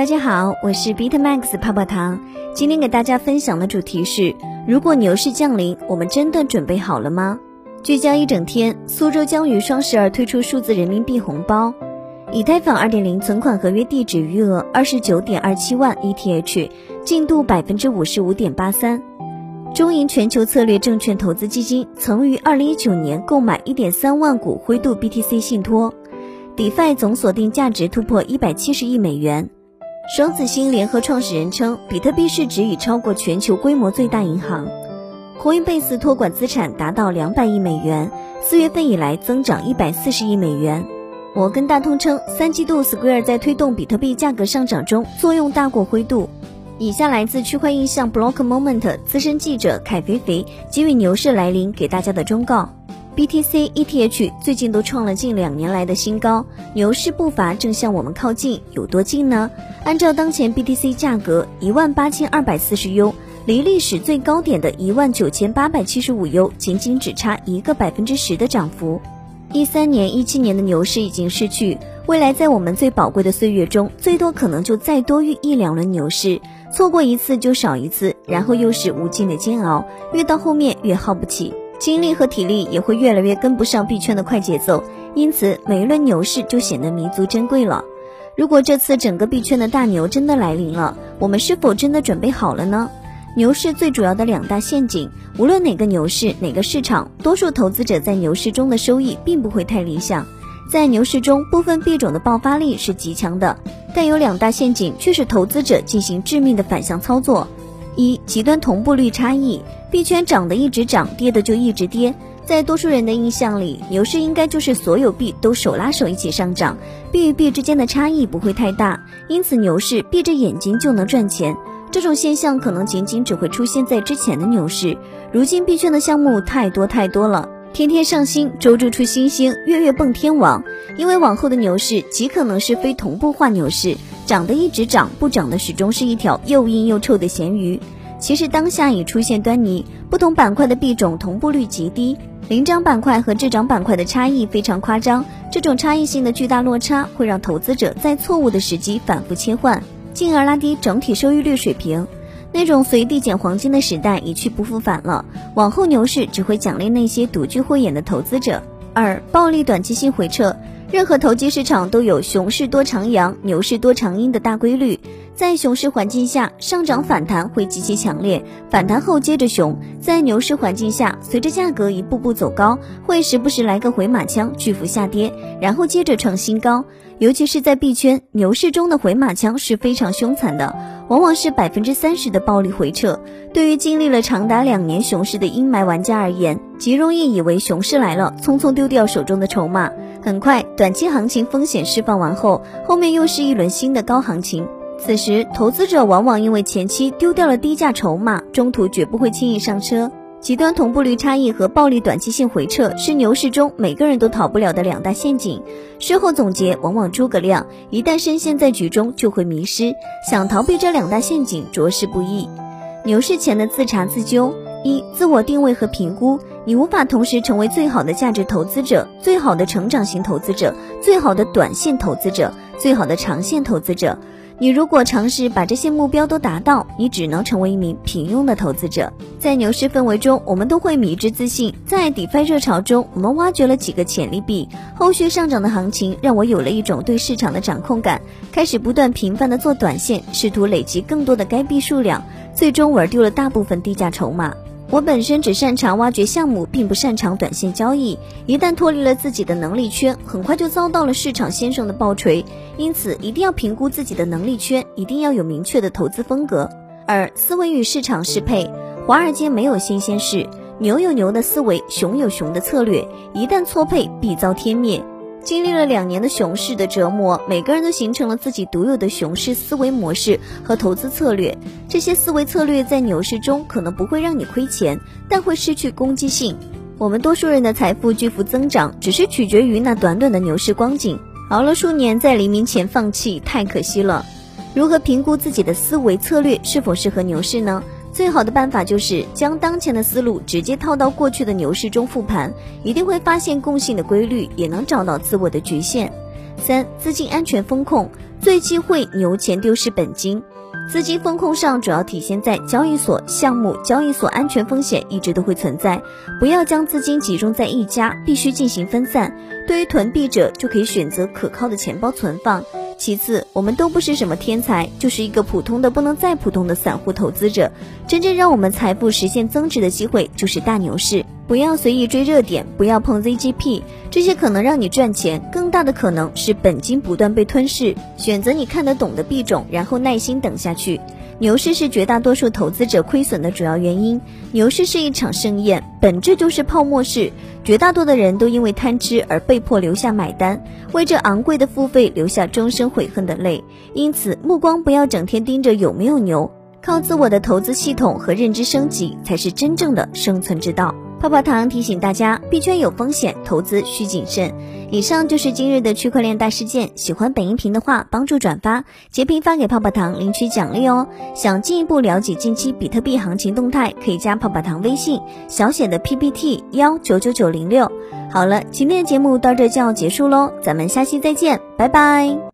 大家好，我是 Beat Max 泡泡糖。今天给大家分享的主题是：如果牛市降临，我们真的准备好了吗？聚焦一整天，苏州将于双十二推出数字人民币红包。以太坊2.0存款合约地址余额二十九点二七万 ETH，进度百分之五十五点八三。中银全球策略证券投资基金曾于二零一九年购买一点三万股灰度 BTC 信托，DeFi 总锁定价值突破一百七十亿美元。双子星联合创始人称，比特币市值已超过全球规模最大银行。Coinbase 托管资产达到两百亿美元，四月份以来增长一百四十亿美元。摩根大通称，三季度 Square 在推动比特币价格上涨中作用大过灰度。以下来自区块印象 Block Moment 资深记者凯肥肥给予牛市来临给大家的忠告：BTC、ETH 最近都创了近两年来的新高，牛市步伐正向我们靠近，有多近呢？按照当前 BTC 价格一万八千二百四十 U，离历史最高点的一万九千八百七十五 U，仅仅只差一个百分之十的涨幅。一三年、一七年的牛市已经逝去，未来在我们最宝贵的岁月中，最多可能就再多遇一两轮牛市。错过一次就少一次，然后又是无尽的煎熬，越到后面越耗不起，精力和体力也会越来越跟不上币圈的快节奏，因此每一轮牛市就显得弥足珍贵了。如果这次整个币圈的大牛真的来临了，我们是否真的准备好了呢？牛市最主要的两大陷阱，无论哪个牛市哪个市场，多数投资者在牛市中的收益并不会太理想。在牛市中，部分币种的爆发力是极强的，但有两大陷阱却是投资者进行致命的反向操作：一、极端同步率差异，币圈涨的一直涨，跌的就一直跌。在多数人的印象里，牛市应该就是所有币都手拉手一起上涨，币与币之间的差异不会太大，因此牛市闭着眼睛就能赚钱。这种现象可能仅仅只会出现在之前的牛市，如今币圈的项目太多太多了。天天上新，周周出新星，月月蹦天王。因为往后的牛市极可能是非同步化牛市，涨的一直涨，不涨的始终是一条又硬又臭的咸鱼。其实当下已出现端倪，不同板块的币种同步率极低，领涨板块和滞涨板块的差异非常夸张。这种差异性的巨大落差会让投资者在错误的时机反复切换，进而拉低整体收益率水平。那种随地捡黄金的时代一去不复返了，往后牛市只会奖励那些独具慧眼的投资者。二、暴力短期性回撤，任何投机市场都有熊市多长阳、牛市多长阴的大规律。在熊市环境下，上涨反弹会极其强烈，反弹后接着熊；在牛市环境下，随着价格一步步走高，会时不时来个回马枪，巨幅下跌，然后接着创新高。尤其是在币圈，牛市中的回马枪是非常凶残的，往往是百分之三十的暴力回撤。对于经历了长达两年熊市的阴霾玩家而言，极容易以为熊市来了，匆匆丢掉手中的筹码。很快，短期行情风险释放完后，后面又是一轮新的高行情。此时，投资者往往因为前期丢掉了低价筹码，中途绝不会轻易上车。极端同步率差异和暴力短期性回撤是牛市中每个人都逃不了的两大陷阱。事后总结，往往诸葛亮一旦深陷在局中就会迷失，想逃避这两大陷阱着实不易。牛市前的自查自纠：一、自我定位和评估，你无法同时成为最好的价值投资者、最好的成长型投资者、最好的短线投资者、最好的长线投资者。你如果尝试把这些目标都达到，你只能成为一名平庸的投资者。在牛市氛围中，我们都会迷之自信。在 DeFi 热潮中，我们挖掘了几个潜力币，后续上涨的行情让我有了一种对市场的掌控感，开始不断频繁的做短线，试图累积更多的该币数量，最终玩丢了大部分低价筹码。我本身只擅长挖掘项目，并不擅长短线交易。一旦脱离了自己的能力圈，很快就遭到了市场先生的暴锤。因此，一定要评估自己的能力圈，一定要有明确的投资风格。二、思维与市场适配。华尔街没有新鲜事，牛有牛的思维，熊有熊的策略。一旦错配，必遭天灭。经历了两年的熊市的折磨，每个人都形成了自己独有的熊市思维模式和投资策略。这些思维策略在牛市中可能不会让你亏钱，但会失去攻击性。我们多数人的财富巨幅增长，只是取决于那短短的牛市光景。熬了数年，在黎明前放弃，太可惜了。如何评估自己的思维策略是否适合牛市呢？最好的办法就是将当前的思路直接套到过去的牛市中复盘，一定会发现共性的规律，也能找到自我的局限。三、资金安全风控，最忌讳牛钱丢失本金。资金风控上主要体现在交易所项目，交易所安全风险一直都会存在，不要将资金集中在一家，必须进行分散。对于囤币者，就可以选择可靠的钱包存放。其次，我们都不是什么天才，就是一个普通的不能再普通的散户投资者。真正让我们财富实现增值的机会，就是大牛市。不要随意追热点，不要碰 ZGP，这些可能让你赚钱，更大的可能是本金不断被吞噬。选择你看得懂的币种，然后耐心等下去。牛市是绝大多数投资者亏损的主要原因。牛市是一场盛宴，本质就是泡沫式。绝大多数的人都因为贪吃而被迫留下买单，为这昂贵的付费留下终生悔恨的泪。因此，目光不要整天盯着有没有牛，靠自我的投资系统和认知升级，才是真正的生存之道。泡泡糖提醒大家，币圈有风险，投资需谨慎。以上就是今日的区块链大事件。喜欢本音频的话，帮助转发、截屏发给泡泡糖领取奖励哦。想进一步了解近期比特币行情动态，可以加泡泡糖微信，小写的 PPT 幺九九九零六。好了，今天的节目到这就要结束喽，咱们下期再见，拜拜。